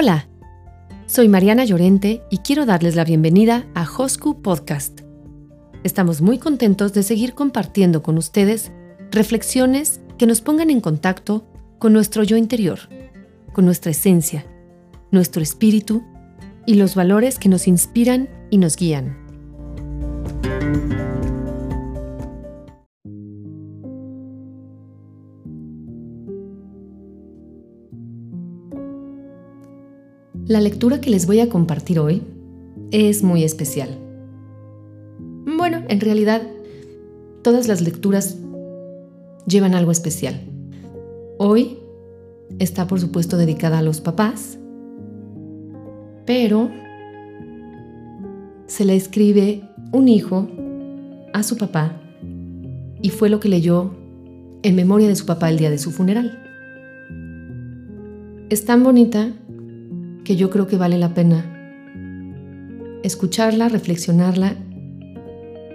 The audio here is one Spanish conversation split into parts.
Hola, soy Mariana Llorente y quiero darles la bienvenida a Hosku Podcast. Estamos muy contentos de seguir compartiendo con ustedes reflexiones que nos pongan en contacto con nuestro yo interior, con nuestra esencia, nuestro espíritu y los valores que nos inspiran y nos guían. La lectura que les voy a compartir hoy es muy especial. Bueno, en realidad, todas las lecturas llevan algo especial. Hoy está, por supuesto, dedicada a los papás, pero se le escribe un hijo a su papá y fue lo que leyó en memoria de su papá el día de su funeral. Es tan bonita que yo creo que vale la pena escucharla, reflexionarla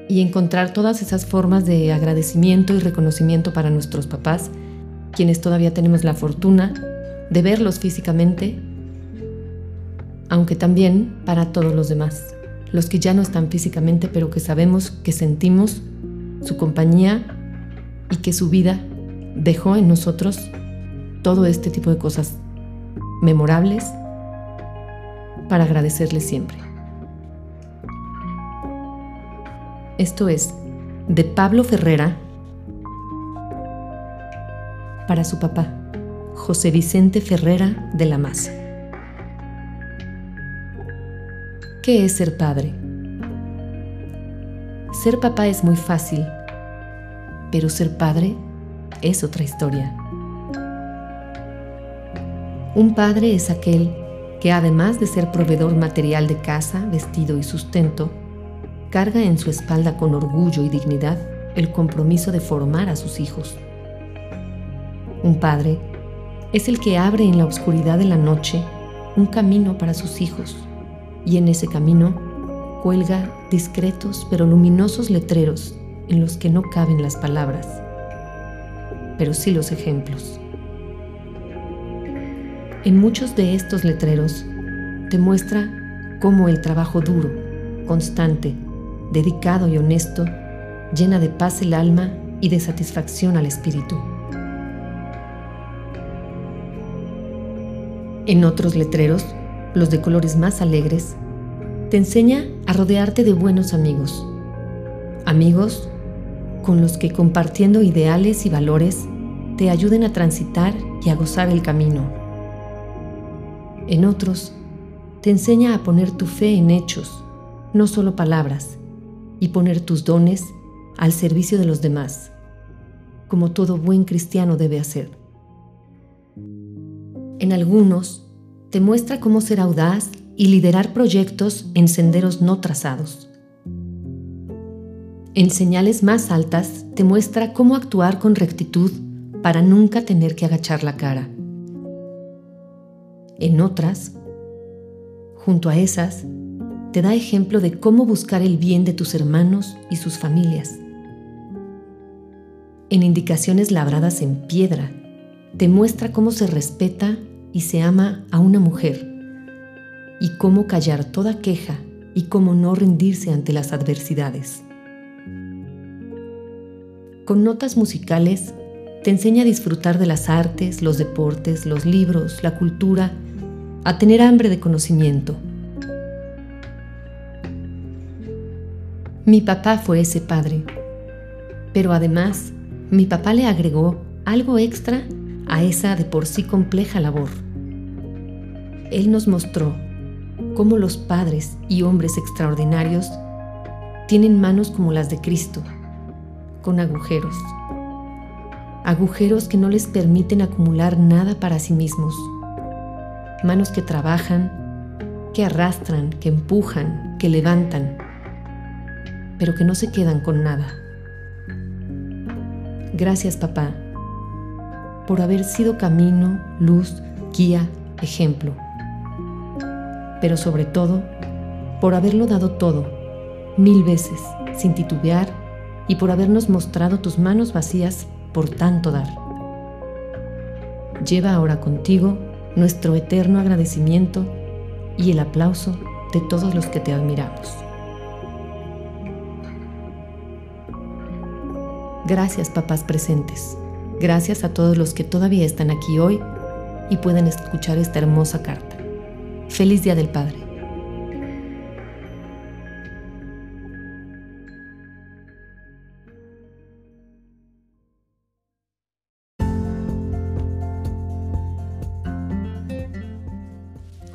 y encontrar todas esas formas de agradecimiento y reconocimiento para nuestros papás, quienes todavía tenemos la fortuna de verlos físicamente, aunque también para todos los demás, los que ya no están físicamente, pero que sabemos que sentimos su compañía y que su vida dejó en nosotros todo este tipo de cosas memorables para agradecerle siempre. Esto es de Pablo Ferrera para su papá, José Vicente Ferrera de la Maza. ¿Qué es ser padre? Ser papá es muy fácil, pero ser padre es otra historia. Un padre es aquel que además de ser proveedor material de casa, vestido y sustento, carga en su espalda con orgullo y dignidad el compromiso de formar a sus hijos. Un padre es el que abre en la oscuridad de la noche un camino para sus hijos y en ese camino cuelga discretos pero luminosos letreros en los que no caben las palabras, pero sí los ejemplos. En muchos de estos letreros te muestra cómo el trabajo duro, constante, dedicado y honesto llena de paz el alma y de satisfacción al espíritu. En otros letreros, los de colores más alegres, te enseña a rodearte de buenos amigos. Amigos con los que compartiendo ideales y valores te ayuden a transitar y a gozar el camino en otros, te enseña a poner tu fe en hechos, no solo palabras, y poner tus dones al servicio de los demás, como todo buen cristiano debe hacer. En algunos, te muestra cómo ser audaz y liderar proyectos en senderos no trazados. En señales más altas te muestra cómo actuar con rectitud para nunca tener que agachar la cara. En otras, junto a esas, te da ejemplo de cómo buscar el bien de tus hermanos y sus familias. En indicaciones labradas en piedra, te muestra cómo se respeta y se ama a una mujer y cómo callar toda queja y cómo no rendirse ante las adversidades. Con notas musicales, te enseña a disfrutar de las artes, los deportes, los libros, la cultura a tener hambre de conocimiento. Mi papá fue ese padre, pero además mi papá le agregó algo extra a esa de por sí compleja labor. Él nos mostró cómo los padres y hombres extraordinarios tienen manos como las de Cristo, con agujeros. Agujeros que no les permiten acumular nada para sí mismos manos que trabajan, que arrastran, que empujan, que levantan, pero que no se quedan con nada. Gracias papá por haber sido camino, luz, guía, ejemplo, pero sobre todo por haberlo dado todo, mil veces, sin titubear, y por habernos mostrado tus manos vacías por tanto dar. Lleva ahora contigo nuestro eterno agradecimiento y el aplauso de todos los que te admiramos. Gracias papás presentes. Gracias a todos los que todavía están aquí hoy y pueden escuchar esta hermosa carta. Feliz Día del Padre.